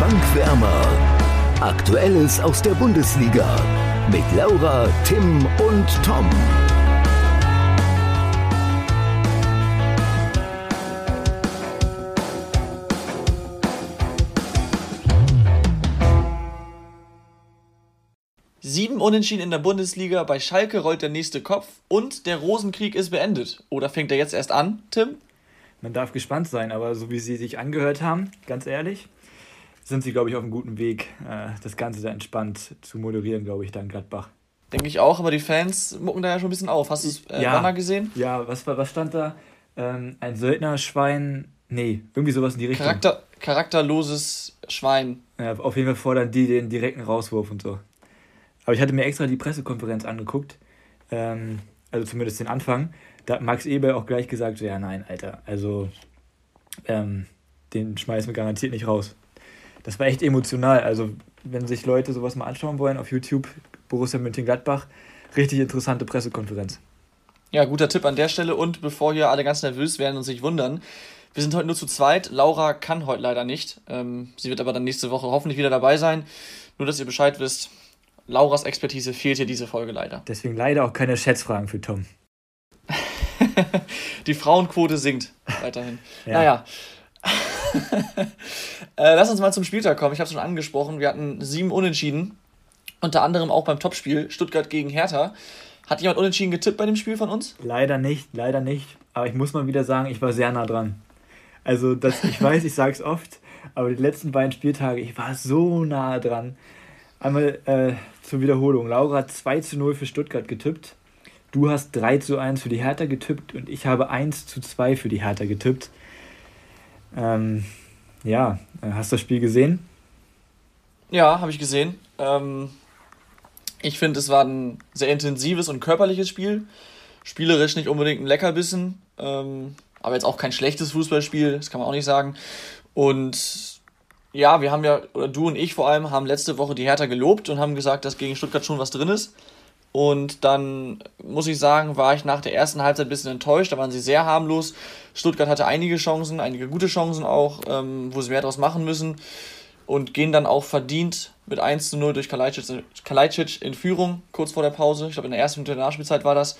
Bankwärmer. Aktuelles aus der Bundesliga mit Laura, Tim und Tom. Sieben Unentschieden in der Bundesliga, bei Schalke rollt der nächste Kopf und der Rosenkrieg ist beendet. Oder fängt er jetzt erst an, Tim? Man darf gespannt sein, aber so wie sie sich angehört haben, ganz ehrlich, sind sie, glaube ich, auf einem guten Weg, äh, das Ganze da entspannt zu moderieren, glaube ich, da in Gladbach. Denke ich auch, aber die Fans mucken da ja schon ein bisschen auf. Hast du es äh, ja, Banner gesehen? Ja, was, was stand da? Ähm, ein Söldnerschwein, nee, irgendwie sowas in die Richtung. Charakter, charakterloses Schwein. Ja, auf jeden Fall fordern die den direkten Rauswurf und so. Aber ich hatte mir extra die Pressekonferenz angeguckt, ähm, also zumindest den Anfang. Da hat Max Eber auch gleich gesagt, so, ja nein, Alter, also ähm, den schmeißen wir garantiert nicht raus. Das war echt emotional. Also wenn sich Leute sowas mal anschauen wollen auf YouTube, Borussia Mönchengladbach, richtig interessante Pressekonferenz. Ja, guter Tipp an der Stelle. Und bevor hier alle ganz nervös werden und sich wundern, wir sind heute nur zu zweit. Laura kann heute leider nicht. Ähm, sie wird aber dann nächste Woche hoffentlich wieder dabei sein. Nur, dass ihr Bescheid wisst, Lauras Expertise fehlt hier diese Folge leider. Deswegen leider auch keine Schätzfragen für Tom. Die Frauenquote sinkt weiterhin. ja. Naja. äh, lass uns mal zum Spieltag kommen. Ich habe es schon angesprochen. Wir hatten sieben Unentschieden. Unter anderem auch beim Topspiel Stuttgart gegen Hertha. Hat jemand unentschieden getippt bei dem Spiel von uns? Leider nicht, leider nicht. Aber ich muss mal wieder sagen, ich war sehr nah dran. Also, das, ich weiß, ich sage es oft, aber die letzten beiden Spieltage, ich war so nah dran. Einmal äh, zur Wiederholung. Laura hat 2 zu 0 für Stuttgart getippt. Du hast 3 zu 1 für die Hertha getippt und ich habe 1 zu 2 für die Hertha getippt. Ähm, ja, äh, hast du das Spiel gesehen? Ja, habe ich gesehen. Ähm, ich finde, es war ein sehr intensives und körperliches Spiel. Spielerisch nicht unbedingt ein Leckerbissen, ähm, aber jetzt auch kein schlechtes Fußballspiel, das kann man auch nicht sagen. Und ja, wir haben ja, oder du und ich vor allem, haben letzte Woche die Hertha gelobt und haben gesagt, dass gegen Stuttgart schon was drin ist. Und dann muss ich sagen, war ich nach der ersten Halbzeit ein bisschen enttäuscht. Da waren sie sehr harmlos. Stuttgart hatte einige Chancen, einige gute Chancen auch, ähm, wo sie mehr draus machen müssen. Und gehen dann auch verdient mit 1 zu 0 durch Kalajdzic in Führung, kurz vor der Pause. Ich glaube, in der ersten Minute der Nachspielzeit war das.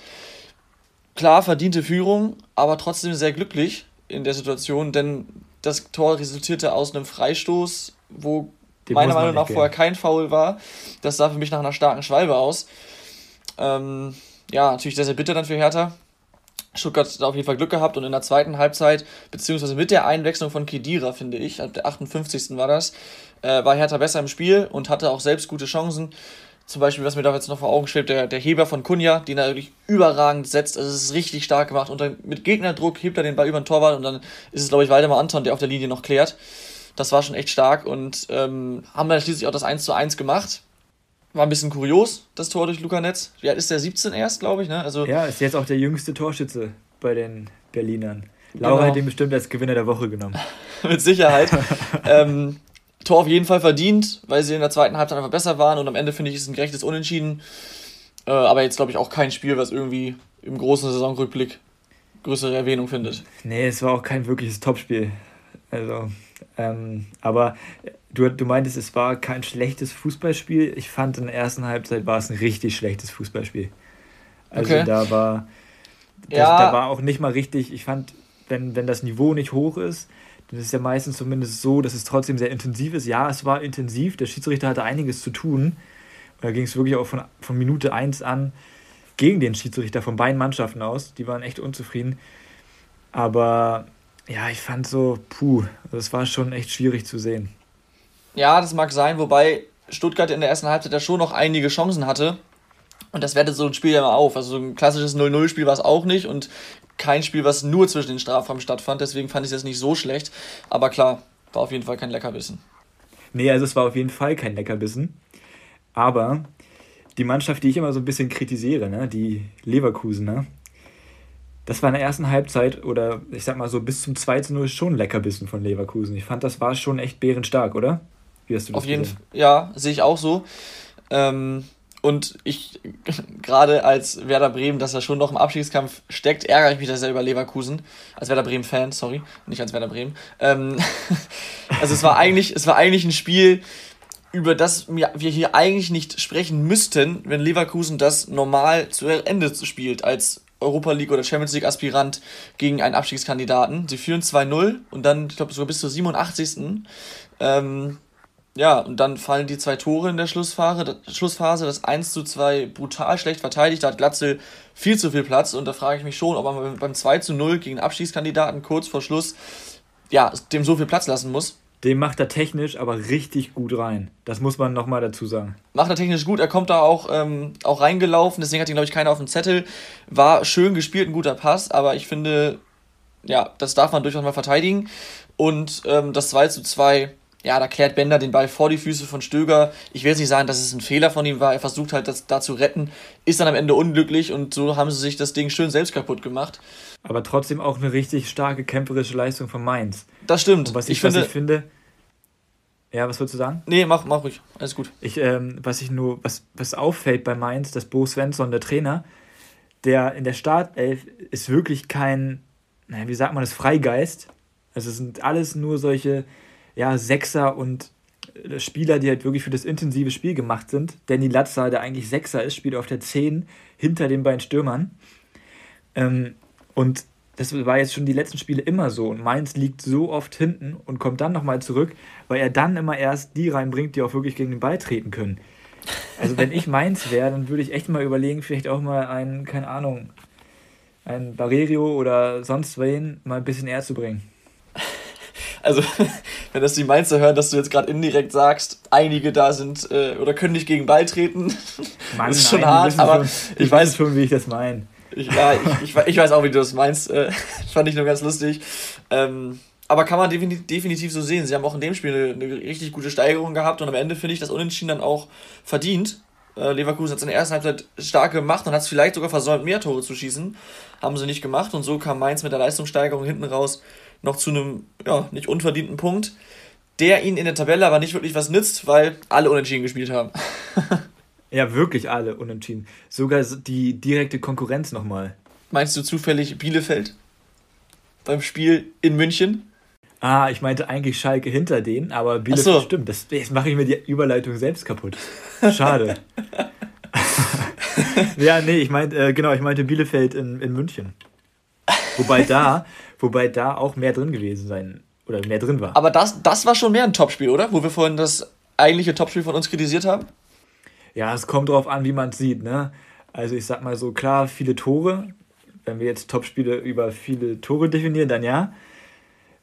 Klar, verdiente Führung, aber trotzdem sehr glücklich in der Situation, denn das Tor resultierte aus einem Freistoß, wo Den meiner Meinung nach vorher kein Foul war. Das sah für mich nach einer starken Schwalbe aus. Ähm, ja, natürlich sehr, sehr bitter dann für Hertha. Stuttgart hat auf jeden Fall Glück gehabt und in der zweiten Halbzeit, beziehungsweise mit der Einwechslung von Kedira, finde ich, ab der 58. war das, äh, war Hertha besser im Spiel und hatte auch selbst gute Chancen. Zum Beispiel, was mir da jetzt noch vor Augen schwebt, der, der Heber von Kunja, den er wirklich überragend setzt. Also es ist richtig stark gemacht. Und dann mit Gegnerdruck hebt er den Ball über den Torwart und dann ist es, glaube ich, Waldemar Anton, der auf der Linie noch klärt. Das war schon echt stark und ähm, haben dann schließlich auch das 1 zu 1 gemacht. War ein bisschen kurios, das Tor durch Luca Netz. Wie alt ist der? 17 erst, glaube ich, ne? Also, ja, ist jetzt auch der jüngste Torschütze bei den Berlinern. Laura genau. hat ihn bestimmt als Gewinner der Woche genommen. Mit Sicherheit. ähm, Tor auf jeden Fall verdient, weil sie in der zweiten Halbzeit einfach besser waren und am Ende finde ich, ist ein gerechtes Unentschieden. Äh, aber jetzt glaube ich auch kein Spiel, was irgendwie im großen Saisonrückblick größere Erwähnung findet. Nee, es war auch kein wirkliches Topspiel. Also, ähm, aber du, du meintest, es war kein schlechtes Fußballspiel. Ich fand in der ersten Halbzeit war es ein richtig schlechtes Fußballspiel. Also okay. da war das, ja. da war auch nicht mal richtig, ich fand, wenn, wenn das Niveau nicht hoch ist, das ist ja meistens zumindest so, dass es trotzdem sehr intensiv ist. Ja, es war intensiv, der Schiedsrichter hatte einiges zu tun. Und da ging es wirklich auch von, von Minute 1 an gegen den Schiedsrichter von beiden Mannschaften aus. Die waren echt unzufrieden. Aber ja, ich fand so, puh, das war schon echt schwierig zu sehen. Ja, das mag sein, wobei Stuttgart in der ersten Halbzeit ja schon noch einige Chancen hatte. Und das wertet so ein Spiel ja mal auf. Also so ein klassisches 0-0-Spiel war es auch nicht. Und kein Spiel, was nur zwischen den Strafraum stattfand. Deswegen fand ich das nicht so schlecht. Aber klar, war auf jeden Fall kein Leckerbissen. Nee, also es war auf jeden Fall kein Leckerbissen. Aber die Mannschaft, die ich immer so ein bisschen kritisiere, ne, die Leverkusener, das war in der ersten Halbzeit oder ich sag mal so bis zum 2 zu 0 schon Leckerbissen von Leverkusen. Ich fand, das war schon echt bärenstark, oder? Wie hast du das Auf jeden Fall, ja, sehe ich auch so. Ähm, Und ich, gerade als Werder Bremen, dass er schon noch im Abstiegskampf steckt, ärgere ich mich da sehr über Leverkusen. Als Werder Bremen-Fan, sorry, nicht als Werder Bremen. Ähm, also es war eigentlich, es war eigentlich ein Spiel, über das wir hier eigentlich nicht sprechen müssten, wenn Leverkusen das normal zu Ende spielt, als Europa League oder Champions League Aspirant gegen einen Abstiegskandidaten. Sie führen 2-0 und dann, ich glaube, sogar bis zur 87. Ähm, ja, und dann fallen die zwei Tore in der Schlussphase. Schlussphase das 1 zu 2 brutal schlecht verteidigt. Da hat Glatzel viel zu viel Platz. Und da frage ich mich schon, ob man beim 2 zu 0 gegen Abschießkandidaten kurz vor Schluss ja, dem so viel Platz lassen muss. Dem macht er technisch aber richtig gut rein. Das muss man nochmal dazu sagen. Macht er technisch gut. Er kommt da auch, ähm, auch reingelaufen. Deswegen hat ihn, glaube ich, keiner auf dem Zettel. War schön gespielt, ein guter Pass. Aber ich finde, ja, das darf man durchaus mal verteidigen. Und ähm, das 2 zu 2 ja, da klärt Bender den Ball vor die Füße von Stöger. Ich will jetzt nicht sagen, dass es ein Fehler von ihm war. Er versucht halt, das da zu retten, ist dann am Ende unglücklich und so haben sie sich das Ding schön selbst kaputt gemacht. Aber trotzdem auch eine richtig starke kämpferische Leistung von Mainz. Das stimmt. Und was ich, ich, finde, was ich finde. Ja, was würdest du sagen? Nee, mach, mach ruhig. Alles gut. Ich, ähm, was ich nur, was, was auffällt bei Mainz, dass Bo Svensson, der Trainer, der in der Startelf ist wirklich kein, naja, wie sagt man das, Freigeist. Also es sind alles nur solche ja, Sechser und äh, Spieler, die halt wirklich für das intensive Spiel gemacht sind. Danny Latza, der eigentlich Sechser ist, spielt auf der 10 hinter den beiden Stürmern. Ähm, und das war jetzt schon die letzten Spiele immer so. Und Mainz liegt so oft hinten und kommt dann nochmal zurück, weil er dann immer erst die reinbringt, die auch wirklich gegen den Ball treten können. Also wenn ich Mainz wäre, dann würde ich echt mal überlegen, vielleicht auch mal einen, keine Ahnung, einen Barrerio oder sonst wen mal ein bisschen eher zu bringen also wenn das die Mainzer hören, dass du jetzt gerade indirekt sagst, einige da sind äh, oder können nicht gegen Ball treten, Mann, ist schon nein, hart, aber schon, ich weiß schon, wie ich das meine. Ich, ja, ich, ich, ich, weiß auch, wie du das meinst. Äh, fand ich nur ganz lustig. Ähm, aber kann man definitiv, definitiv so sehen. Sie haben auch in dem Spiel eine, eine richtig gute Steigerung gehabt und am Ende finde ich das Unentschieden dann auch verdient. Äh, Leverkusen hat es in der ersten Halbzeit stark gemacht und hat es vielleicht sogar versäumt, mehr Tore zu schießen. Haben sie nicht gemacht und so kam Mainz mit der Leistungssteigerung hinten raus noch zu einem ja, nicht unverdienten Punkt, der ihnen in der Tabelle aber nicht wirklich was nützt, weil alle unentschieden gespielt haben. ja, wirklich alle unentschieden. Sogar die direkte Konkurrenz nochmal. Meinst du zufällig Bielefeld beim Spiel in München? Ah, ich meinte eigentlich Schalke hinter denen, aber Bielefeld so. stimmt. Das, jetzt mache ich mir die Überleitung selbst kaputt. Schade. ja, nee, ich meinte, äh, genau, ich meinte Bielefeld in, in München. Wobei da, wobei da auch mehr drin gewesen sein oder mehr drin war. Aber das, das war schon mehr ein Topspiel, oder? Wo wir vorhin das eigentliche Topspiel von uns kritisiert haben? Ja, es kommt drauf an, wie man es sieht, ne? Also ich sag mal so, klar, viele Tore. Wenn wir jetzt Topspiele über viele Tore definieren, dann ja.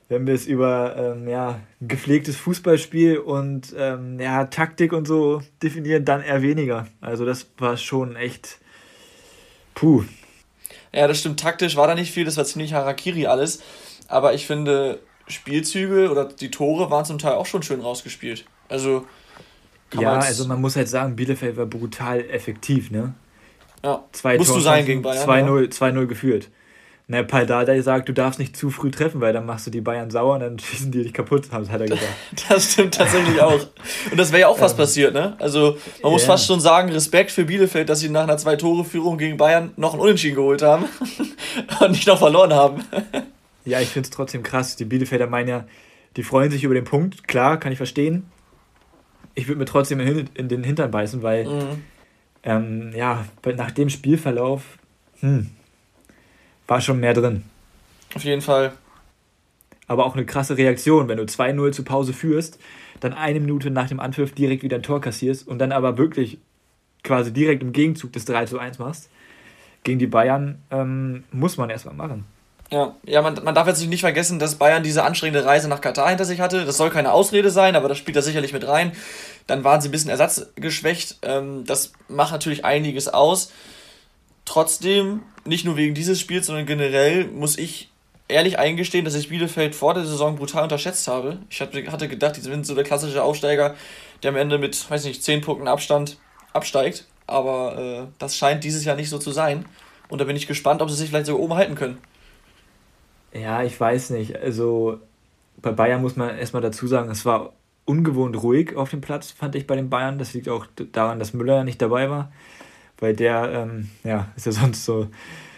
Wenn wir es über ähm, ja, gepflegtes Fußballspiel und ähm, ja, Taktik und so definieren, dann eher weniger. Also das war schon echt puh. Ja, das stimmt. Taktisch war da nicht viel, das war ziemlich Harakiri alles. Aber ich finde, Spielzüge oder die Tore waren zum Teil auch schon schön rausgespielt. Also. ja, also man muss halt sagen, Bielefeld war brutal effektiv, ne? Ja. Zwei Musst Tor du sein gegen Bayern. 2-0 ja. geführt. Na, Paldada sagt, du darfst nicht zu früh treffen, weil dann machst du die Bayern sauer und dann schießen die dich kaputt, hat er gesagt. Das stimmt tatsächlich auch. Und das wäre ja auch fast ähm, passiert, ne? Also man yeah. muss fast schon sagen, Respekt für Bielefeld, dass sie nach einer Zwei-Tore-Führung gegen Bayern noch einen Unentschieden geholt haben und nicht noch verloren haben. ja, ich finde es trotzdem krass. Die Bielefelder meinen ja, die freuen sich über den Punkt. Klar, kann ich verstehen. Ich würde mir trotzdem in den Hintern beißen, weil mhm. ähm, ja, nach dem Spielverlauf, hm, war schon mehr drin. Auf jeden Fall. Aber auch eine krasse Reaktion, wenn du 2-0 zur Pause führst, dann eine Minute nach dem Anpfiff direkt wieder ein Tor kassierst und dann aber wirklich quasi direkt im Gegenzug des 3 1 machst. Gegen die Bayern ähm, muss man erstmal machen. Ja, ja man, man darf jetzt nicht vergessen, dass Bayern diese anstrengende Reise nach Katar hinter sich hatte. Das soll keine Ausrede sein, aber das spielt da sicherlich mit rein. Dann waren sie ein bisschen ersatzgeschwächt. Ähm, das macht natürlich einiges aus. Trotzdem, nicht nur wegen dieses Spiels, sondern generell muss ich ehrlich eingestehen, dass ich Bielefeld vor der Saison brutal unterschätzt habe. Ich hatte gedacht, die sind so der klassische Aufsteiger, der am Ende mit, weiß nicht, 10 Punkten Abstand absteigt. Aber äh, das scheint dieses Jahr nicht so zu sein. Und da bin ich gespannt, ob sie sich vielleicht sogar oben halten können. Ja, ich weiß nicht. Also bei Bayern muss man erstmal dazu sagen, es war ungewohnt ruhig auf dem Platz, fand ich bei den Bayern. Das liegt auch daran, dass Müller ja nicht dabei war, weil der, ähm, ja, ist ja sonst so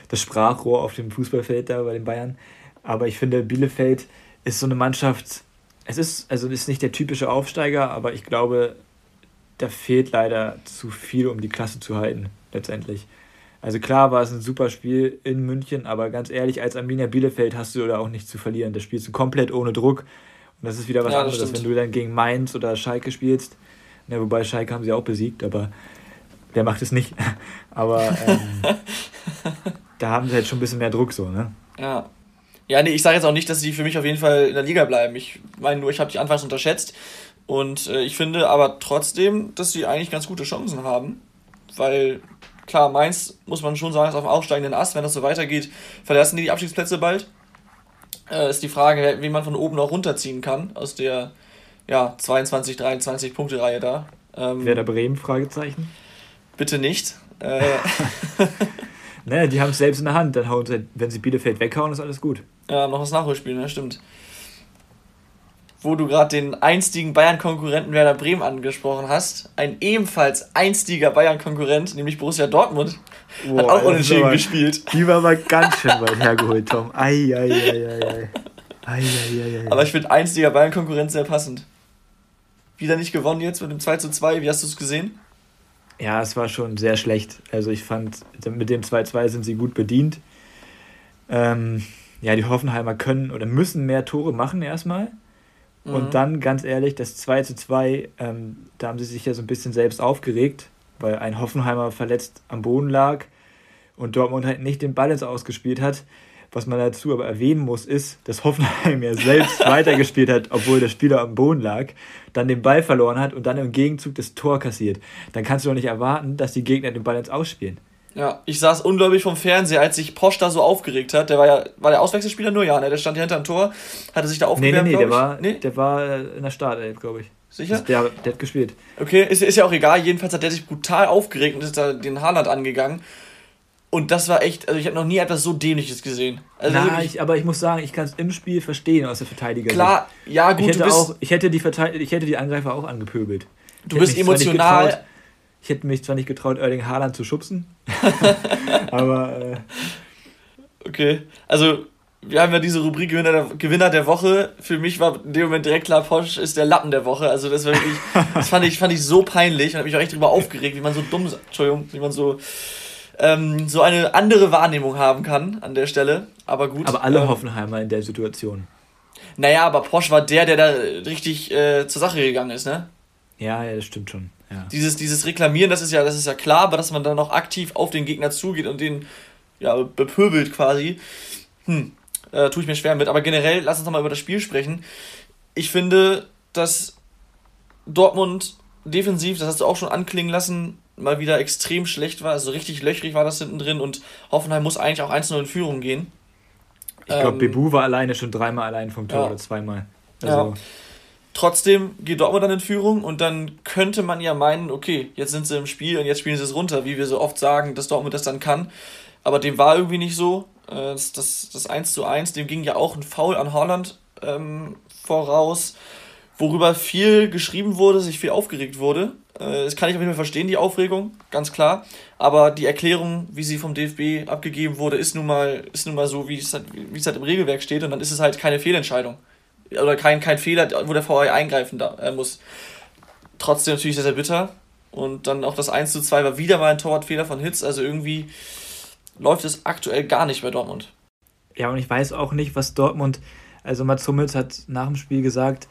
das Sprachrohr auf dem Fußballfeld da bei den Bayern. Aber ich finde, Bielefeld ist so eine Mannschaft, es ist, also ist nicht der typische Aufsteiger, aber ich glaube, da fehlt leider zu viel, um die Klasse zu halten, letztendlich. Also klar war es ein super Spiel in München, aber ganz ehrlich, als Arminia Bielefeld hast du da auch nichts zu verlieren. Da spielst du komplett ohne Druck. Und das ist wieder was ja, anderes, wenn du dann gegen Mainz oder Schalke spielst. Ja, wobei Schalke haben sie auch besiegt, aber der macht es nicht. aber ähm, da haben sie halt schon ein bisschen mehr Druck so, ne? Ja. Ja, nee, ich sage jetzt auch nicht, dass sie für mich auf jeden Fall in der Liga bleiben. Ich meine nur, ich habe die anfangs unterschätzt. Und äh, ich finde aber trotzdem, dass sie eigentlich ganz gute Chancen haben. Weil, klar, Mainz, muss man schon sagen, ist auf dem aufsteigenden Ast. Wenn das so weitergeht, verlassen die die Abstiegsplätze bald. Äh, ist die Frage, wie man von oben noch runterziehen kann. Aus der ja, 22, 23 Punkte Reihe da. Ähm, Werder Bremen? Fragezeichen. Bitte nicht. Äh, Ne, die haben es selbst in der Hand. Dann hauen sie, wenn sie Bielefeld weghauen, ist alles gut. Ja, noch das Nachholspiel, ne? Stimmt. Wo du gerade den einstigen Bayern-Konkurrenten Werder Bremen angesprochen hast. Ein ebenfalls einstiger Bayern-Konkurrent, nämlich Borussia Dortmund, Boah, hat auch unentschieden gespielt. Die war mal ganz schön weit hergeholt, Tom. Ei. Ei, ei, ei, ei. Aber ich finde einstiger Bayern-Konkurrent sehr passend. Wieder nicht gewonnen jetzt mit dem 2 zu 2. Wie hast du es gesehen? Ja, es war schon sehr schlecht. Also ich fand, mit dem 2-2 sind sie gut bedient. Ähm, ja, die Hoffenheimer können oder müssen mehr Tore machen erstmal. Mhm. Und dann, ganz ehrlich, das 2 zu 2, ähm, da haben sie sich ja so ein bisschen selbst aufgeregt, weil ein Hoffenheimer verletzt am Boden lag und Dortmund halt nicht den Ball ins Ausgespielt hat. Was man dazu aber erwähnen muss, ist, dass Hoffenheim ja selbst weitergespielt hat, obwohl der Spieler am Boden lag, dann den Ball verloren hat und dann im Gegenzug das Tor kassiert. Dann kannst du doch nicht erwarten, dass die Gegner den Ball ins Ausspielen. Ja, ich saß unglaublich vom Fernseher, als sich Posch da so aufgeregt hat. Der war ja, war der Auswechselspieler nur? Ja, ne? Der stand hier hinterm Tor, hatte sich da aufgewärmt, nee, nee, nee, der war, nee, der war in der Startelf, glaube ich. Sicher? Der, der hat gespielt. Okay, ist, ist ja auch egal. Jedenfalls hat der sich brutal aufgeregt und ist da den Haaland angegangen. Und das war echt, also ich habe noch nie etwas so Dämliches gesehen. Also Na, ich, aber ich muss sagen, ich kann es im Spiel verstehen aus der Verteidiger. Klar, ja gut, ich hätte, auch, ich hätte, die ich hätte die Angreifer auch angepöbelt. Du bist emotional. Getraut, ich hätte mich zwar nicht getraut, Erling Haaland zu schubsen, aber. Äh, okay, also wir haben ja diese Rubrik Gewinner der, Gewinner der Woche. Für mich war in dem Moment direkt klar, Porsche ist der Lappen der Woche. Also das war wirklich, das fand ich, fand ich so peinlich und habe mich auch echt darüber aufgeregt, wie man so dumm, Entschuldigung, wie man so ähm, so eine andere Wahrnehmung haben kann an der Stelle. Aber gut. Aber alle ähm, Hoffenheimer in der Situation. Naja, aber Porsche war der, der da richtig äh, zur Sache gegangen ist, ne? Ja, ja, das stimmt schon. Ja. Dieses, dieses Reklamieren, das ist ja, das ist ja klar, aber dass man dann noch aktiv auf den Gegner zugeht und den ja, bepöbelt quasi, hm, äh, tue ich mir schwer mit. Aber generell, lass uns nochmal über das Spiel sprechen. Ich finde, dass Dortmund defensiv, das hast du auch schon anklingen lassen, mal wieder extrem schlecht war. Also richtig löchrig war das hinten drin und Hoffenheim muss eigentlich auch 1-0 in Führung gehen. Ich glaube, ähm, Bebu war alleine schon dreimal allein vom Tor ja. oder zweimal. Also. Ja. Trotzdem geht Dortmund dann in Führung und dann könnte man ja meinen, okay, jetzt sind sie im Spiel und jetzt spielen sie es runter, wie wir so oft sagen, dass Dortmund das dann kann. Aber dem war irgendwie nicht so. Äh, das, das, das 1 zu 1, dem ging ja auch ein Foul an Holland ähm, voraus, worüber viel geschrieben wurde, sich viel aufgeregt wurde. Äh, das kann ich auf jeden Fall verstehen, die Aufregung, ganz klar. Aber die Erklärung, wie sie vom DFB abgegeben wurde, ist nun mal, ist nun mal so, wie es, halt, wie es halt im Regelwerk steht. Und dann ist es halt keine Fehlentscheidung. Oder kein, kein Fehler, wo der VAR eingreifen da, äh, muss. Trotzdem natürlich sehr, sehr bitter. Und dann auch das 1 zu 2 war wieder mal ein Torwartfehler von Hitz. Also irgendwie läuft es aktuell gar nicht bei Dortmund. Ja, und ich weiß auch nicht, was Dortmund. Also Mats Hummels hat nach dem Spiel gesagt,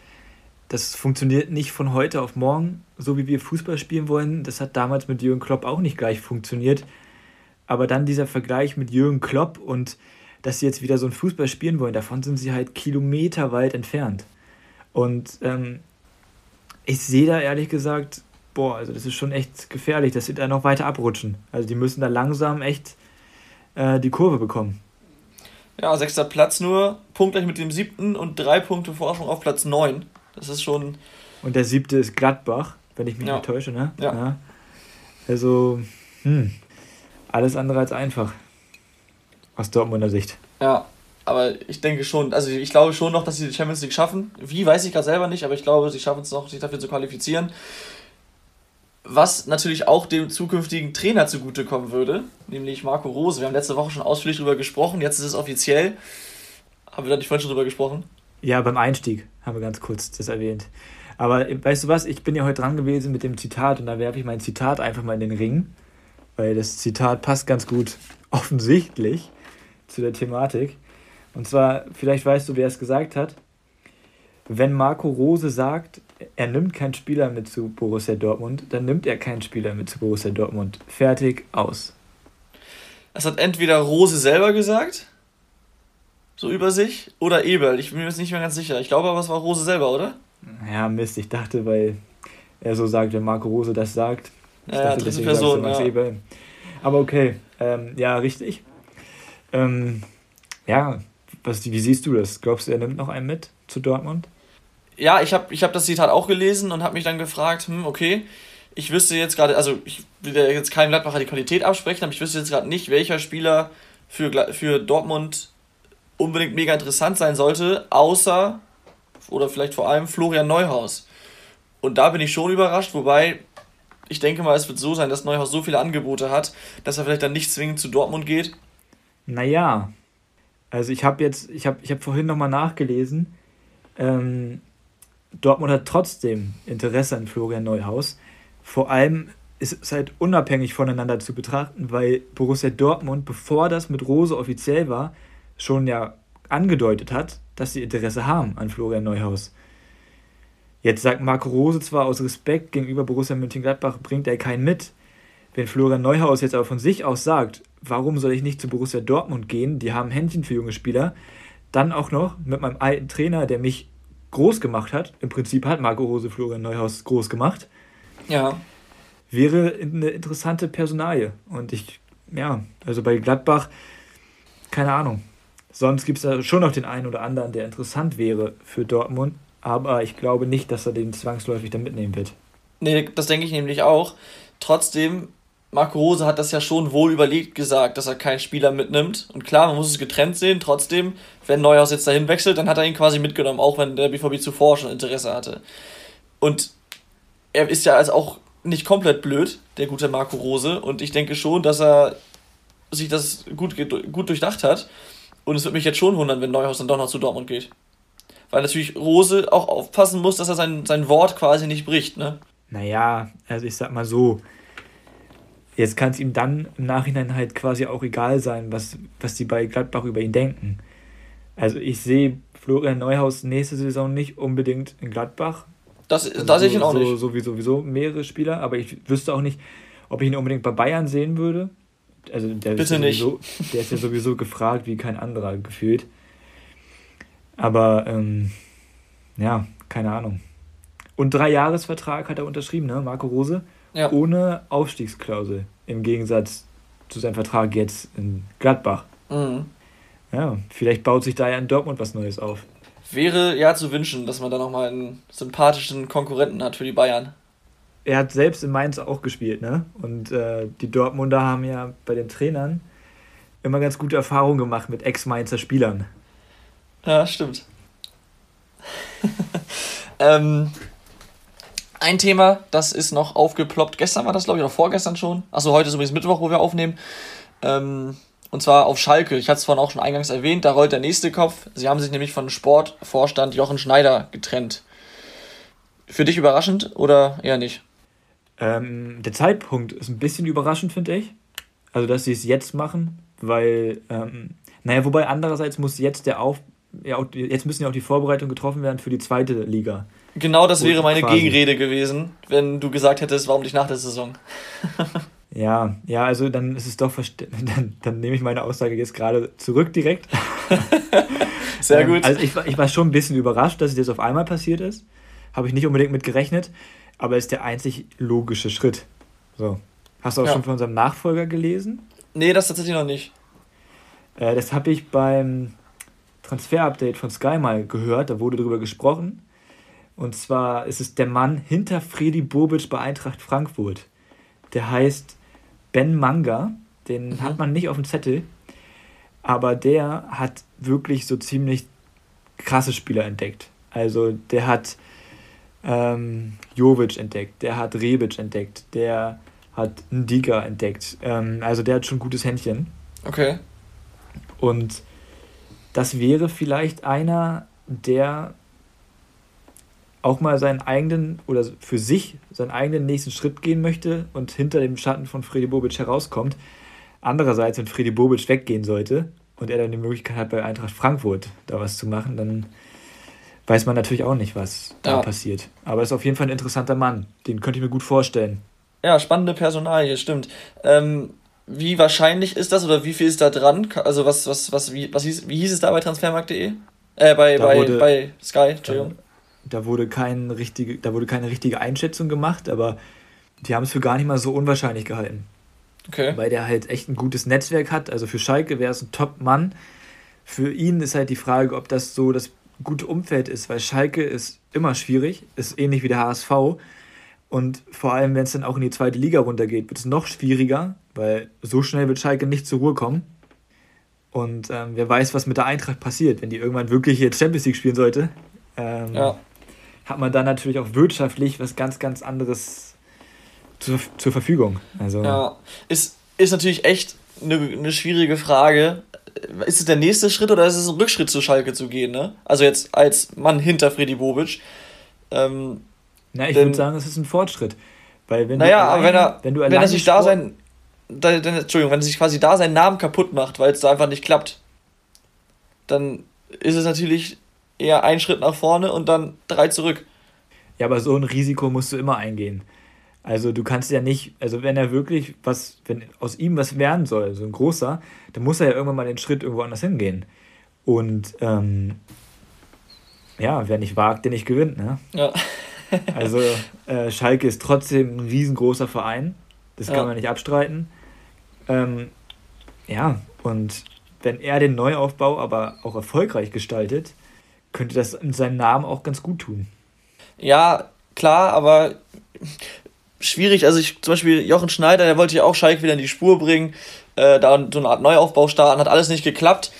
das funktioniert nicht von heute auf morgen, so wie wir Fußball spielen wollen. Das hat damals mit Jürgen Klopp auch nicht gleich funktioniert. Aber dann dieser Vergleich mit Jürgen Klopp und dass sie jetzt wieder so ein Fußball spielen wollen, davon sind sie halt kilometerweit entfernt. Und ähm, ich sehe da ehrlich gesagt, boah, also das ist schon echt gefährlich, dass sie da noch weiter abrutschen. Also die müssen da langsam echt äh, die Kurve bekommen. Ja, sechster Platz nur, punktgleich mit dem siebten und drei Punkte Vorsprung auf Platz neun. Das ist schon. Und der siebte ist Gladbach, wenn ich mich ja. nicht täusche, ne? Ja. ja. Also, hm, alles andere als einfach. Aus Dortmunder Sicht. Ja. aber ich denke schon, also ich glaube schon noch, dass sie die Champions League schaffen. Wie, weiß ich gerade selber nicht, aber ich glaube, sie schaffen es noch, sich dafür zu qualifizieren. Was natürlich auch dem zukünftigen Trainer zugutekommen würde, nämlich Marco Rose. Wir haben letzte Woche schon ausführlich darüber gesprochen, jetzt ist es offiziell. Haben wir da nicht vorhin schon drüber gesprochen? Ja, beim Einstieg haben wir ganz kurz das erwähnt. Aber weißt du was, ich bin ja heute dran gewesen mit dem Zitat und da werfe ich mein Zitat einfach mal in den Ring, weil das Zitat passt ganz gut offensichtlich zu der Thematik. Und zwar, vielleicht weißt du, wer es gesagt hat. Wenn Marco Rose sagt, er nimmt keinen Spieler mit zu Borussia Dortmund, dann nimmt er keinen Spieler mit zu Borussia Dortmund. Fertig, aus. Das hat entweder Rose selber gesagt, so über sich, oder Eberl. Ich bin mir jetzt nicht mehr ganz sicher. Ich glaube aber, es war Rose selber, oder? Ja, Mist, ich dachte, weil er so sagt, wenn Marco Rose das sagt. Ich ja, dachte, dritte Person, ja. Eberl. Aber okay, ähm, ja, richtig. Ähm, ja, was, wie siehst du das? Glaubst du, er nimmt noch einen mit zu Dortmund? Ja, ich habe ich hab das Zitat auch gelesen und habe mich dann gefragt, hm, okay, ich wüsste jetzt gerade, also ich will ja jetzt keinem Gladbacher die Qualität absprechen, aber ich wüsste jetzt gerade nicht, welcher Spieler für, für Dortmund unbedingt mega interessant sein sollte, außer oder vielleicht vor allem Florian Neuhaus. Und da bin ich schon überrascht, wobei ich denke mal, es wird so sein, dass Neuhaus so viele Angebote hat, dass er vielleicht dann nicht zwingend zu Dortmund geht. Naja, also ich habe jetzt, ich habe ich hab vorhin nochmal nachgelesen, ähm, Dortmund hat trotzdem Interesse an Florian Neuhaus. Vor allem ist es halt unabhängig voneinander zu betrachten, weil Borussia Dortmund, bevor das mit Rose offiziell war, schon ja angedeutet hat, dass sie Interesse haben an Florian Neuhaus. Jetzt sagt Marco Rose zwar aus Respekt gegenüber Borussia Mönchengladbach bringt er keinen mit. Wenn Florian Neuhaus jetzt aber von sich aus sagt, warum soll ich nicht zu Borussia Dortmund gehen? Die haben Händchen für junge Spieler. Dann auch noch mit meinem alten Trainer, der mich groß gemacht hat. Im Prinzip hat Marco Rose Florian Neuhaus groß gemacht. Ja. Wäre eine interessante Personalie. Und ich, ja, also bei Gladbach, keine Ahnung. Sonst gibt es da schon noch den einen oder anderen, der interessant wäre für Dortmund. Aber ich glaube nicht, dass er den zwangsläufig dann mitnehmen wird. Nee, das denke ich nämlich auch. Trotzdem Marco Rose hat das ja schon wohl überlegt gesagt, dass er keinen Spieler mitnimmt. Und klar, man muss es getrennt sehen. Trotzdem, wenn Neuhaus jetzt dahin wechselt, dann hat er ihn quasi mitgenommen, auch wenn der BVB zuvor schon Interesse hatte. Und er ist ja also auch nicht komplett blöd, der gute Marco Rose. Und ich denke schon, dass er sich das gut, gut durchdacht hat. Und es würde mich jetzt schon wundern, wenn Neuhaus dann doch noch zu Dortmund geht. Weil natürlich Rose auch aufpassen muss, dass er sein, sein Wort quasi nicht bricht, ne? Naja, also ich sag mal so, Jetzt kann es ihm dann im Nachhinein halt quasi auch egal sein, was, was die bei Gladbach über ihn denken. Also ich sehe Florian Neuhaus nächste Saison nicht unbedingt in Gladbach. Das, also da sehe ich ihn auch so, nicht. So wie sowieso mehrere Spieler, aber ich wüsste auch nicht, ob ich ihn unbedingt bei Bayern sehen würde. Also der Bitte ist ja sowieso, nicht. Der ist ja sowieso gefragt wie kein anderer gefühlt. Aber ähm, ja, keine Ahnung. Und drei Jahresvertrag hat er unterschrieben, ne, Marco Rose? Ja. Ohne Aufstiegsklausel. Im Gegensatz zu seinem Vertrag jetzt in Gladbach. Mhm. Ja, vielleicht baut sich da ja in Dortmund was Neues auf. Wäre ja zu wünschen, dass man da nochmal einen sympathischen Konkurrenten hat für die Bayern. Er hat selbst in Mainz auch gespielt, ne? Und äh, die Dortmunder haben ja bei den Trainern immer ganz gute Erfahrungen gemacht mit Ex-Mainzer Spielern. Ja, stimmt. ähm, ein Thema, das ist noch aufgeploppt. Gestern war das, glaube ich, oder vorgestern schon. Achso, heute ist übrigens Mittwoch, wo wir aufnehmen. Ähm, und zwar auf Schalke. Ich hatte es vorhin auch schon eingangs erwähnt. Da rollt der nächste Kopf. Sie haben sich nämlich von Sportvorstand Jochen Schneider getrennt. Für dich überraschend oder eher nicht? Ähm, der Zeitpunkt ist ein bisschen überraschend, finde ich. Also, dass sie es jetzt machen, weil, ähm, naja, wobei andererseits muss jetzt der Auf, ja, jetzt müssen ja auch die Vorbereitungen getroffen werden für die zweite Liga. Genau das wäre meine quasi. Gegenrede gewesen, wenn du gesagt hättest, warum nicht nach der Saison. ja, ja, also dann ist es doch dann, dann nehme ich meine Aussage jetzt gerade zurück direkt. Sehr ähm, gut. Also ich, ich war schon ein bisschen überrascht, dass es jetzt auf einmal passiert ist. Habe ich nicht unbedingt mit gerechnet, aber ist der einzig logische Schritt. So. Hast du auch ja. schon von unserem Nachfolger gelesen? Nee, das tatsächlich noch nicht. Äh, das habe ich beim Transfer-Update von Sky mal gehört, da wurde darüber gesprochen. Und zwar ist es der Mann hinter Fredi Bobic bei Eintracht Frankfurt. Der heißt Ben Manga. Den mhm. hat man nicht auf dem Zettel. aber der hat wirklich so ziemlich krasse Spieler entdeckt. Also der hat ähm, Jovic entdeckt, der hat Rebic entdeckt, der hat Ndika entdeckt. Ähm, also der hat schon ein gutes Händchen. Okay. Und das wäre vielleicht einer, der auch mal seinen eigenen oder für sich seinen eigenen nächsten Schritt gehen möchte und hinter dem Schatten von Freddy Bobic herauskommt. Andererseits, wenn Freddy Bobic weggehen sollte und er dann die Möglichkeit hat, bei Eintracht Frankfurt da was zu machen, dann weiß man natürlich auch nicht, was da passiert. Aber er ist auf jeden Fall ein interessanter Mann. Den könnte ich mir gut vorstellen. Ja, spannende Personalie, stimmt. Ähm, wie wahrscheinlich ist das oder wie viel ist da dran? Also was, was, was, wie, was hieß, wie hieß es da bei transfermarkt.de? Äh, bei, bei, wurde, bei Sky, Entschuldigung. Da, da, wurde kein richtige, da wurde keine richtige Einschätzung gemacht, aber die haben es für gar nicht mal so unwahrscheinlich gehalten. Okay. Weil der halt echt ein gutes Netzwerk hat. Also für Schalke wäre es ein Top-Mann. Für ihn ist halt die Frage, ob das so das gute Umfeld ist, weil Schalke ist immer schwierig, ist ähnlich wie der HSV. Und vor allem, wenn es dann auch in die zweite Liga runtergeht, wird es noch schwieriger, weil so schnell wird Schalke nicht zur Ruhe kommen. Und ähm, wer weiß, was mit der Eintracht passiert, wenn die irgendwann wirklich jetzt Champions League spielen sollte. Ähm, ja. Hat man dann natürlich auch wirtschaftlich was ganz, ganz anderes zur, zur Verfügung. Also, ja, ist, ist natürlich echt eine, eine schwierige Frage. Ist es der nächste Schritt oder ist es ein Rückschritt zu Schalke zu gehen? Ne? Also jetzt als Mann hinter Freddy Bobic. Ähm, Na, ich würde sagen, es ist ein Fortschritt. Weil wenn naja, allein, wenn er, wenn, du wenn er sich da sein, da, dann, Entschuldigung, wenn er sich quasi da seinen Namen kaputt macht, weil es da einfach nicht klappt, dann ist es natürlich eher ein Schritt nach vorne und dann drei zurück. Ja, aber so ein Risiko musst du immer eingehen. Also du kannst ja nicht, also wenn er wirklich was, wenn aus ihm was werden soll, so ein großer, dann muss er ja irgendwann mal den Schritt irgendwo anders hingehen. Und ähm, ja, wer nicht wagt, der nicht gewinnt, ne? Ja. also äh, Schalke ist trotzdem ein riesengroßer Verein, das kann ja. man nicht abstreiten. Ähm, ja, und wenn er den Neuaufbau aber auch erfolgreich gestaltet, könnte das in seinem Namen auch ganz gut tun. Ja, klar, aber schwierig. Also ich, zum Beispiel Jochen Schneider, der wollte ja auch Schalke wieder in die Spur bringen, äh, da so eine Art Neuaufbau starten, hat alles nicht geklappt.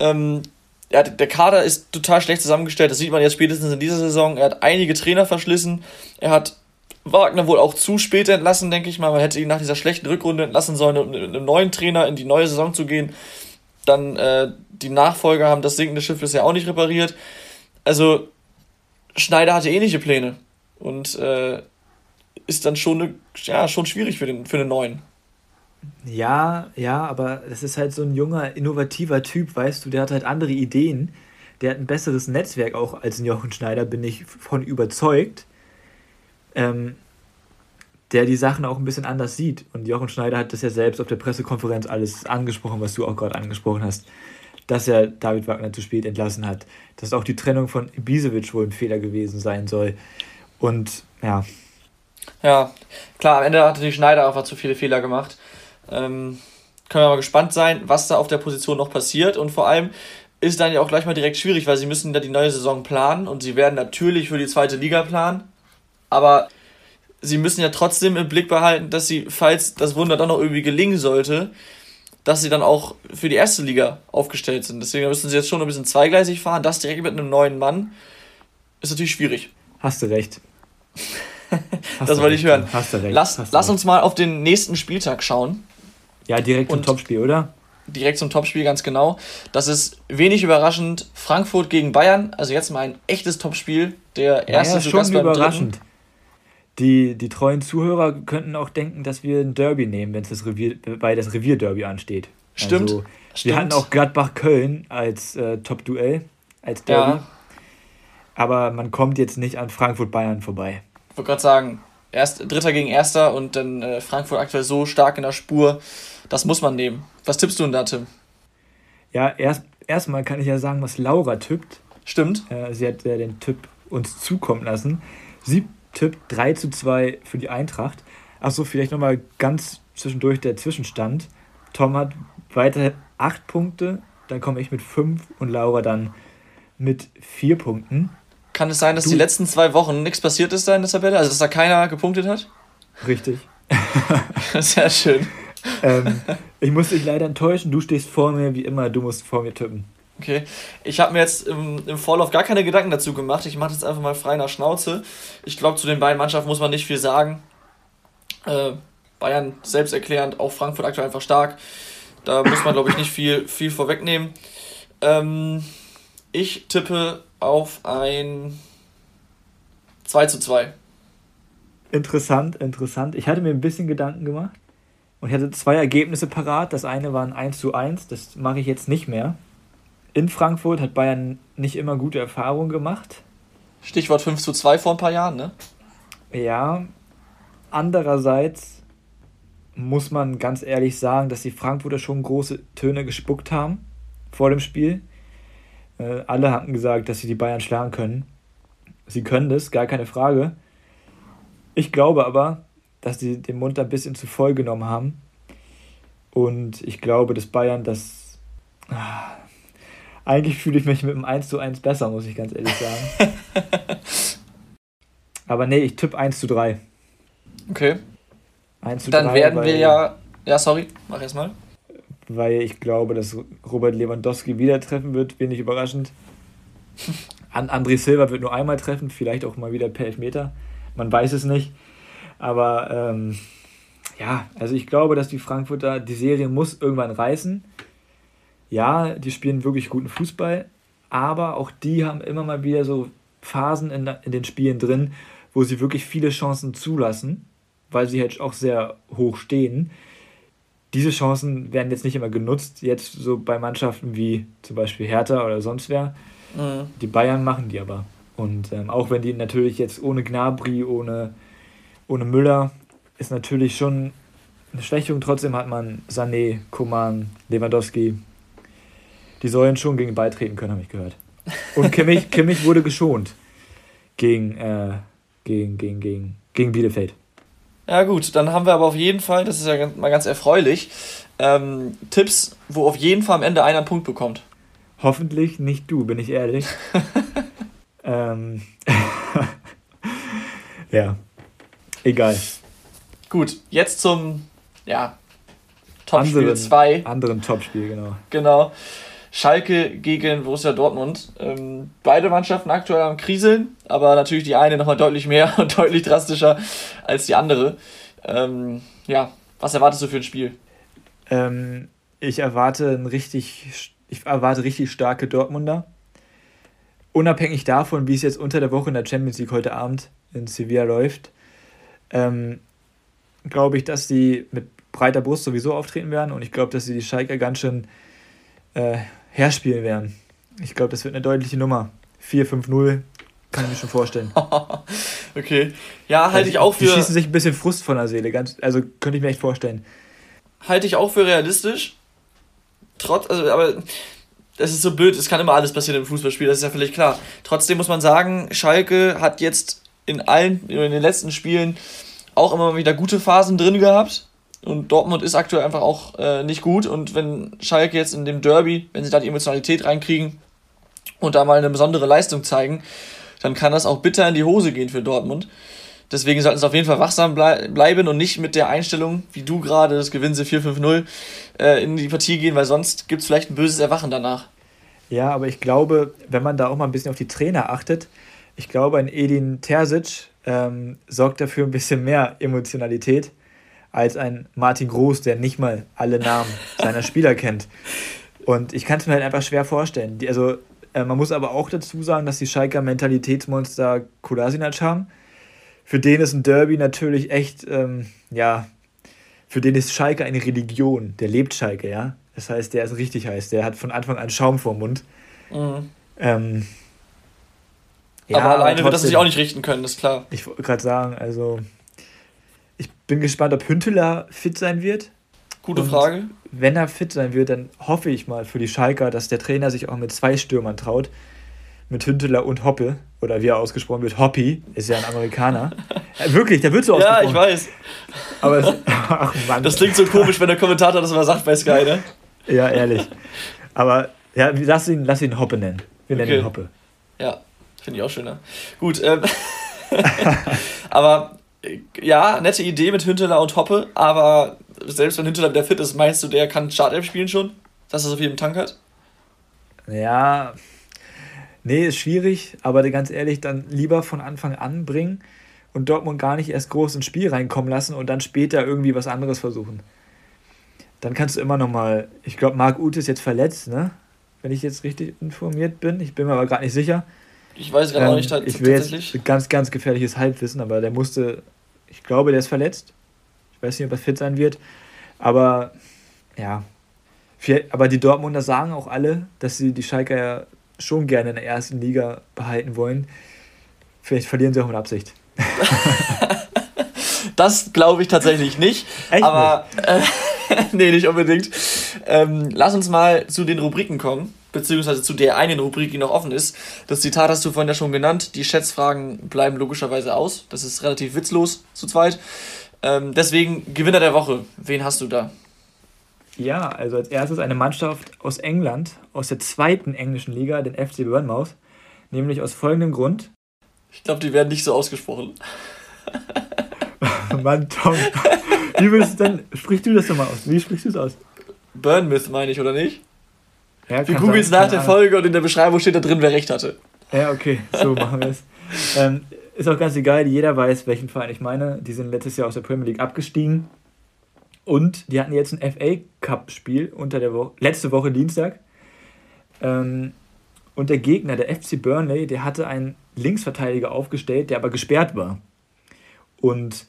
Ähm, ja, der Kader ist total schlecht zusammengestellt, das sieht man jetzt spätestens in dieser Saison. Er hat einige Trainer verschlissen, er hat Wagner wohl auch zu spät entlassen, denke ich mal. Man hätte ihn nach dieser schlechten Rückrunde entlassen sollen, um mit einem neuen Trainer in die neue Saison zu gehen. Dann äh, die Nachfolger haben das sinkende Schiff bisher auch nicht repariert. Also Schneider hatte ähnliche Pläne. Und äh, ist dann schon, eine, ja, schon schwierig für den, für den neuen. Ja, ja, aber das ist halt so ein junger, innovativer Typ, weißt du, der hat halt andere Ideen. Der hat ein besseres Netzwerk auch als ein Jochen Schneider, bin ich von überzeugt. Ähm, der die Sachen auch ein bisschen anders sieht. Und Jochen Schneider hat das ja selbst auf der Pressekonferenz alles angesprochen, was du auch gerade angesprochen hast, dass er David Wagner zu spät entlassen hat, dass auch die Trennung von Ibisevic wohl ein Fehler gewesen sein soll. Und ja, ja, klar, am Ende hat natürlich Schneider einfach zu viele Fehler gemacht. Ähm, können wir mal gespannt sein, was da auf der Position noch passiert. Und vor allem ist dann ja auch gleich mal direkt schwierig, weil sie müssen da die neue Saison planen und sie werden natürlich für die zweite Liga planen. Aber sie müssen ja trotzdem im Blick behalten, dass sie, falls das Wunder doch noch irgendwie gelingen sollte, dass sie dann auch für die erste Liga aufgestellt sind. Deswegen müssen sie jetzt schon ein bisschen zweigleisig fahren. Das direkt mit einem neuen Mann ist natürlich schwierig. Hast du recht. das wollte ich hören. Hast du recht. Lass, Hast lass uns mal auf den nächsten Spieltag schauen. Ja, direkt zum Topspiel, oder? Direkt zum Topspiel, ganz genau. Das ist wenig überraschend. Frankfurt gegen Bayern. Also jetzt mal ein echtes Topspiel. Der erste naja, schon überraschend. Die, die treuen Zuhörer könnten auch denken, dass wir ein Derby nehmen, wenn es das Revier, weil das Revierderby ansteht. Stimmt. Also, Stimmt. Wir hatten auch Gladbach-Köln als äh, Top-Duell, als Derby. Ja. Aber man kommt jetzt nicht an Frankfurt-Bayern vorbei wollte gerade sagen, erst, Dritter gegen Erster und dann äh, Frankfurt aktuell so stark in der Spur. Das muss man nehmen. Was tippst du denn da, Tim? Ja, erst erstmal kann ich ja sagen, was Laura tippt. Stimmt. Äh, sie hat ja den Tipp uns zukommen lassen. Sie tippt 3 zu 2 für die Eintracht. Achso, vielleicht nochmal ganz zwischendurch der Zwischenstand. Tom hat weiter 8 Punkte, dann komme ich mit 5 und Laura dann mit 4 Punkten. Kann es sein, dass du die letzten zwei Wochen nichts passiert ist da in der Tabelle? Also, dass da keiner gepunktet hat? Richtig. Sehr schön. ähm, Ich muss dich leider enttäuschen, du stehst vor mir wie immer, du musst vor mir tippen. Okay, ich habe mir jetzt im, im Vorlauf gar keine Gedanken dazu gemacht. Ich mache jetzt einfach mal frei nach Schnauze. Ich glaube, zu den beiden Mannschaften muss man nicht viel sagen. Äh, Bayern selbsterklärend, auch Frankfurt aktuell einfach stark. Da muss man, glaube ich, nicht viel, viel vorwegnehmen. Ähm, ich tippe auf ein 2 zu 2. Interessant, interessant. Ich hatte mir ein bisschen Gedanken gemacht und ich hatte zwei Ergebnisse parat. Das eine war ein 1 zu 1, das mache ich jetzt nicht mehr. In Frankfurt hat Bayern nicht immer gute Erfahrungen gemacht. Stichwort 5 zu 2 vor ein paar Jahren, ne? Ja. Andererseits muss man ganz ehrlich sagen, dass die Frankfurter schon große Töne gespuckt haben vor dem Spiel. Äh, alle hatten gesagt, dass sie die Bayern schlagen können. Sie können das, gar keine Frage. Ich glaube aber, dass sie den Mund ein bisschen zu voll genommen haben. Und ich glaube, dass Bayern das. Ah, eigentlich fühle ich mich mit dem 1 zu 1 besser, muss ich ganz ehrlich sagen. aber nee, ich tippe 1 zu 3. Okay. 1 zu Dann 3, werden wir ja. Ja, sorry, mach erst mal. Weil ich glaube, dass Robert Lewandowski wieder treffen wird, wenig überraschend. André Silva wird nur einmal treffen, vielleicht auch mal wieder per Elfmeter. Man weiß es nicht. Aber ähm, ja, also ich glaube, dass die Frankfurter, die Serie muss irgendwann reißen. Ja, die spielen wirklich guten Fußball, aber auch die haben immer mal wieder so Phasen in, in den Spielen drin, wo sie wirklich viele Chancen zulassen, weil sie halt auch sehr hoch stehen. Diese Chancen werden jetzt nicht immer genutzt, jetzt so bei Mannschaften wie zum Beispiel Hertha oder sonst wer. Mhm. Die Bayern machen die aber. Und ähm, auch wenn die natürlich jetzt ohne Gnabry, ohne, ohne Müller, ist natürlich schon eine Schwächung. Trotzdem hat man Sané, Koman, Lewandowski. Die sollen schon gegen beitreten können, habe ich gehört. Und Kimmich, Kimmich wurde geschont gegen, äh, gegen, gegen, gegen, gegen Bielefeld. Ja gut, dann haben wir aber auf jeden Fall, das ist ja mal ganz erfreulich, ähm, Tipps, wo auf jeden Fall am Ende einer einen Punkt bekommt. Hoffentlich nicht du, bin ich ehrlich. ähm, ja, egal. Gut, jetzt zum ja, Topspiel 2. Anderen Topspiel, genau. Genau. Schalke gegen Borussia Dortmund. Ähm, beide Mannschaften aktuell am Kriseln, aber natürlich die eine nochmal deutlich mehr und deutlich drastischer als die andere. Ähm, ja, was erwartest du für ein Spiel? Ähm, ich erwarte ein richtig ich erwarte richtig starke Dortmunder. Unabhängig davon, wie es jetzt unter der Woche in der Champions League heute Abend in Sevilla läuft, ähm, glaube ich, dass sie mit breiter Brust sowieso auftreten werden und ich glaube, dass sie die Schalker ganz schön äh, herspielen werden. Ich glaube, das wird eine deutliche Nummer. 4-5-0, kann ich mir schon vorstellen. okay. Ja, halte also, ich auch für. Die schießen sich ein bisschen Frust von der Seele, ganz, also könnte ich mir echt vorstellen. Halte ich auch für realistisch trotz, also, aber das ist so blöd, es kann immer alles passieren im Fußballspiel, das ist ja völlig klar. Trotzdem muss man sagen, Schalke hat jetzt in allen, in den letzten Spielen auch immer wieder gute Phasen drin gehabt. Und Dortmund ist aktuell einfach auch äh, nicht gut. Und wenn Schalke jetzt in dem Derby, wenn sie da die Emotionalität reinkriegen und da mal eine besondere Leistung zeigen, dann kann das auch bitter in die Hose gehen für Dortmund. Deswegen sollten sie auf jeden Fall wachsam blei bleiben und nicht mit der Einstellung, wie du gerade, das gewinnen sie 4-5-0, äh, in die Partie gehen, weil sonst gibt es vielleicht ein böses Erwachen danach. Ja, aber ich glaube, wenn man da auch mal ein bisschen auf die Trainer achtet, ich glaube, ein Edin Terzic ähm, sorgt dafür ein bisschen mehr Emotionalität als ein Martin Groß, der nicht mal alle Namen seiner Spieler kennt. Und ich kann es mir halt einfach schwer vorstellen. Die, also, äh, man muss aber auch dazu sagen, dass die Schalker Mentalitätsmonster Kolasinac haben für den ist ein Derby natürlich echt, ähm, ja, für den ist Schalke eine Religion. Der lebt Schalke, ja. Das heißt, der ist richtig heiß. Der hat von Anfang an Schaum vorm Mund. Mhm. Ähm, ja, aber alleine aber wird das sich auch nicht richten können, ist klar. Ich wollte gerade sagen, also bin gespannt, ob Hünteler fit sein wird. Gute Und Frage. Wenn er fit sein wird, dann hoffe ich mal für die Schalker, dass der Trainer sich auch mit zwei Stürmern traut mit Hünteler und Hoppe, oder wie er ausgesprochen wird, Hoppy, ist ja ein Amerikaner. Äh, wirklich, der wird so ausgesprochen. Ja, ich weiß. Aber es, ach Mann. Das klingt so komisch, wenn der Kommentator das immer sagt bei Sky, ne? Ja, ehrlich. Aber ja, lass ihn, lass ihn Hoppe nennen. Wir nennen okay. ihn Hoppe. Ja, finde ich auch schöner. Gut, ähm, aber ja, nette Idee mit Hünteler und Hoppe, aber selbst wenn Hinterland wieder fit ist, meinst du, der kann Startelf spielen schon? Dass er so viel im Tank hat? Ja, nee, ist schwierig, aber ganz ehrlich, dann lieber von Anfang an bringen und Dortmund gar nicht erst groß ins Spiel reinkommen lassen und dann später irgendwie was anderes versuchen. Dann kannst du immer noch mal, ich glaube, Marc Uth ist jetzt verletzt, ne? Wenn ich jetzt richtig informiert bin. Ich bin mir aber gerade nicht sicher. Ich weiß gerade ähm, auch nicht ähm, ich will jetzt ganz, ganz gefährliches Halbwissen, aber der musste, ich glaube, der ist verletzt. Ich weiß nicht, ob er fit sein wird. Aber ja, aber die Dortmunder sagen auch alle, dass sie die Schalker ja schon gerne in der ersten Liga behalten wollen. Vielleicht verlieren sie auch mit Absicht. das glaube ich tatsächlich nicht. Echt aber nicht? Äh, nee, nicht unbedingt. Ähm, lass uns mal zu den Rubriken kommen, beziehungsweise zu der einen Rubrik, die noch offen ist. Das Zitat hast du vorhin ja schon genannt. Die Schätzfragen bleiben logischerweise aus. Das ist relativ witzlos zu zweit. Ähm, deswegen Gewinner der Woche. Wen hast du da? Ja, also als erstes eine Mannschaft aus England, aus der zweiten englischen Liga, den FC Bournemouth. Nämlich aus folgendem Grund. Ich glaube, die werden nicht so ausgesprochen. Mann, Tom. Wie willst du denn, sprich du das doch mal aus? Wie sprichst du es aus? Burnmouth meine ich, oder nicht? Ja, wir googeln es nach der Folge und in der Beschreibung steht da drin, wer recht hatte. Ja, okay, so machen wir es. ähm, ist auch ganz egal, jeder weiß, welchen Verein ich meine. Die sind letztes Jahr aus der Premier League abgestiegen. Und die hatten jetzt ein FA Cup-Spiel unter der Woche, letzte Woche Dienstag. Ähm, und der Gegner, der FC Burnley, der hatte einen Linksverteidiger aufgestellt, der aber gesperrt war. Und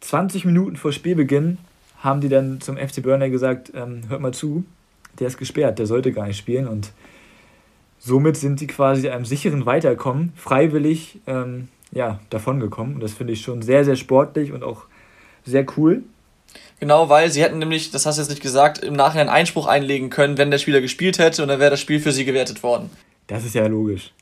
20 Minuten vor Spielbeginn haben die dann zum FC Burnley gesagt, ähm, hört mal zu, der ist gesperrt, der sollte gar nicht spielen. Und somit sind die quasi einem sicheren Weiterkommen freiwillig ähm, ja, davongekommen. Und das finde ich schon sehr, sehr sportlich und auch sehr cool. Genau, weil sie hätten nämlich, das hast du jetzt nicht gesagt, im Nachhinein Einspruch einlegen können, wenn der Spieler gespielt hätte und dann wäre das Spiel für sie gewertet worden. Das ist ja logisch.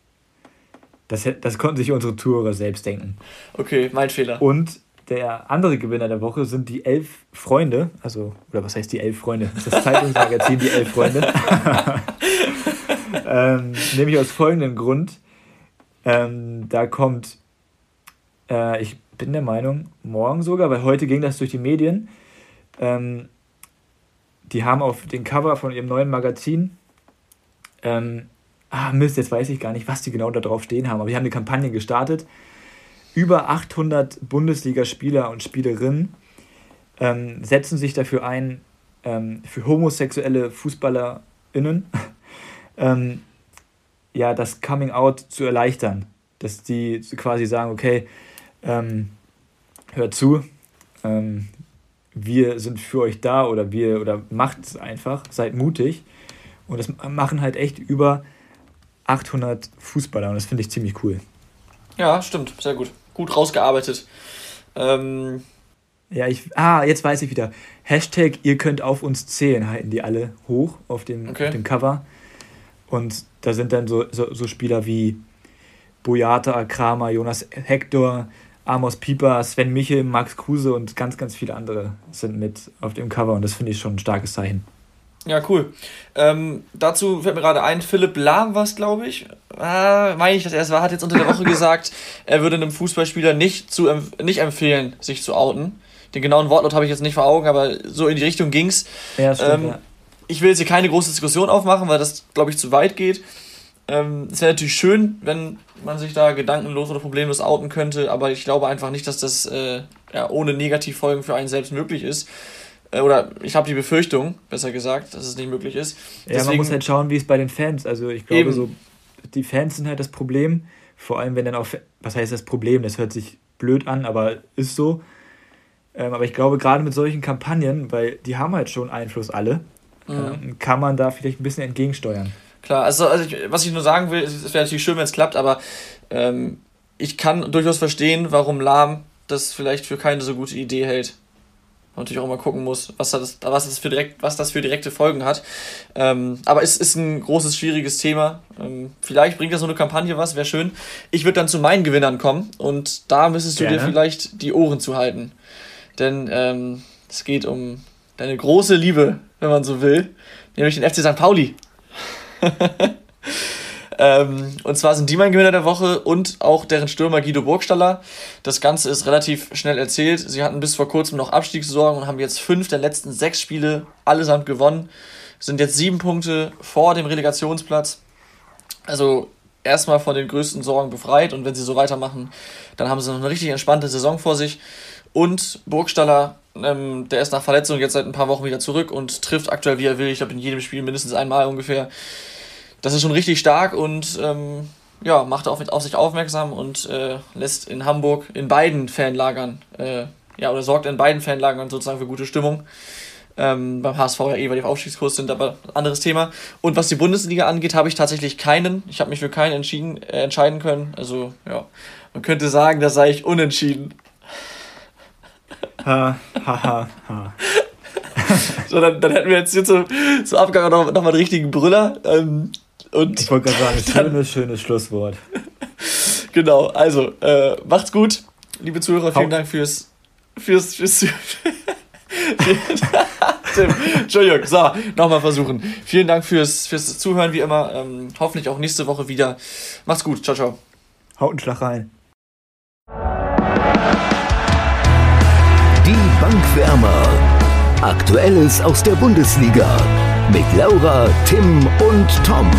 Das, das konnten sich unsere Tourer selbst denken. Okay, mein Fehler. Und der andere Gewinner der Woche sind die elf Freunde, also, oder was heißt die elf Freunde? Das Zeitungsmagazin Die Elf Freunde. ähm, nämlich aus folgendem Grund. Ähm, da kommt, äh, ich bin der Meinung, morgen sogar, weil heute ging das durch die Medien. Ähm, die haben auf den Cover von ihrem neuen Magazin, ähm, ah Mist, jetzt weiß ich gar nicht, was die genau da drauf stehen haben, aber die haben eine Kampagne gestartet über 800 Bundesligaspieler und Spielerinnen ähm, setzen sich dafür ein, ähm, für homosexuelle FußballerInnen ähm, ja, das Coming Out zu erleichtern. Dass die quasi sagen, okay, ähm, hört zu, ähm, wir sind für euch da oder wir oder macht es einfach, seid mutig. Und das machen halt echt über 800 Fußballer und das finde ich ziemlich cool. Ja, stimmt, sehr gut gut rausgearbeitet. Ähm, ja, ich. Ah, jetzt weiß ich wieder. Hashtag, ihr könnt auf uns zählen, halten die alle hoch auf dem, okay. auf dem Cover. Und da sind dann so, so, so Spieler wie Boyata, Kramer, Jonas Hector, Amos Pieper, Sven Michel, Max Kruse und ganz, ganz viele andere sind mit auf dem Cover und das finde ich schon ein starkes Zeichen. Ja, cool. Ähm, dazu fällt mir gerade ein, Philipp Lahm war es, glaube ich. Ah, meine ich, dass er es war, hat jetzt unter der Woche gesagt, er würde einem Fußballspieler nicht, zu, nicht empfehlen, sich zu outen. Den genauen Wortlaut habe ich jetzt nicht vor Augen, aber so in die Richtung ging's. Ja, stimmt, ähm, ja. Ich will jetzt hier keine große Diskussion aufmachen, weil das, glaube ich, zu weit geht. Ähm, es wäre natürlich schön, wenn man sich da gedankenlos oder problemlos outen könnte, aber ich glaube einfach nicht, dass das äh, ja, ohne Negativfolgen für einen selbst möglich ist. Äh, oder ich habe die Befürchtung, besser gesagt, dass es nicht möglich ist. Ja, man muss halt schauen, wie es bei den Fans, also ich glaube eben. so, die Fans sind halt das Problem, vor allem wenn dann auch, was heißt das Problem, das hört sich blöd an, aber ist so. Ähm, aber ich glaube, gerade mit solchen Kampagnen, weil die haben halt schon Einfluss alle, mhm. ähm, kann man da vielleicht ein bisschen entgegensteuern. Klar, also, also ich, was ich nur sagen will, es wäre natürlich schön, wenn es klappt, aber ähm, ich kann durchaus verstehen, warum Lahm das vielleicht für keine so gute Idee hält natürlich auch mal gucken muss, was das, was das, für, direkt, was das für direkte Folgen hat. Ähm, aber es ist ein großes, schwieriges Thema. Ähm, vielleicht bringt das so eine Kampagne was, wäre schön. Ich würde dann zu meinen Gewinnern kommen und da müsstest du Gerne. dir vielleicht die Ohren zu halten. Denn ähm, es geht um deine große Liebe, wenn man so will, nämlich den FC St. Pauli. Ähm, und zwar sind die mein Gewinner der Woche und auch deren Stürmer Guido Burgstaller. Das Ganze ist relativ schnell erzählt. Sie hatten bis vor kurzem noch Abstiegssorgen und haben jetzt fünf der letzten sechs Spiele allesamt gewonnen. Sind jetzt sieben Punkte vor dem Relegationsplatz. Also erstmal von den größten Sorgen befreit und wenn sie so weitermachen, dann haben sie noch eine richtig entspannte Saison vor sich. Und Burgstaller, ähm, der ist nach Verletzung jetzt seit ein paar Wochen wieder zurück und trifft aktuell, wie er will. Ich glaube, in jedem Spiel mindestens einmal ungefähr. Das ist schon richtig stark und ähm, ja, macht auf, auf sich aufmerksam und äh, lässt in Hamburg in beiden Fanlagern, äh, ja, oder sorgt in beiden Fanlagern sozusagen für gute Stimmung. Ähm, beim HSV ja eh, weil die auf Aufstiegskurs sind, aber anderes Thema. Und was die Bundesliga angeht, habe ich tatsächlich keinen. Ich habe mich für keinen entschieden, äh, entscheiden können. Also, ja, man könnte sagen, da sei ich unentschieden. Ha, ha, ha, ha. so, dann, dann hätten wir jetzt hier zum, zum Abgang noch, noch einen richtigen Brüller. Ähm, und ich wollte gerade sagen, schönes, schönes Schlusswort. genau, also, äh, macht's gut, liebe Zuhörer. Vielen Dank fürs, fürs, fürs, Tim, Entschuldigung, so, nochmal versuchen. Vielen Dank fürs, fürs Zuhören, wie immer. Ähm, hoffentlich auch nächste Woche wieder. Macht's gut, ciao, ciao. Haut einen Schlag rein. Die Bankwärmer. Aktuelles aus der Bundesliga. Mit Laura, Tim und Tom.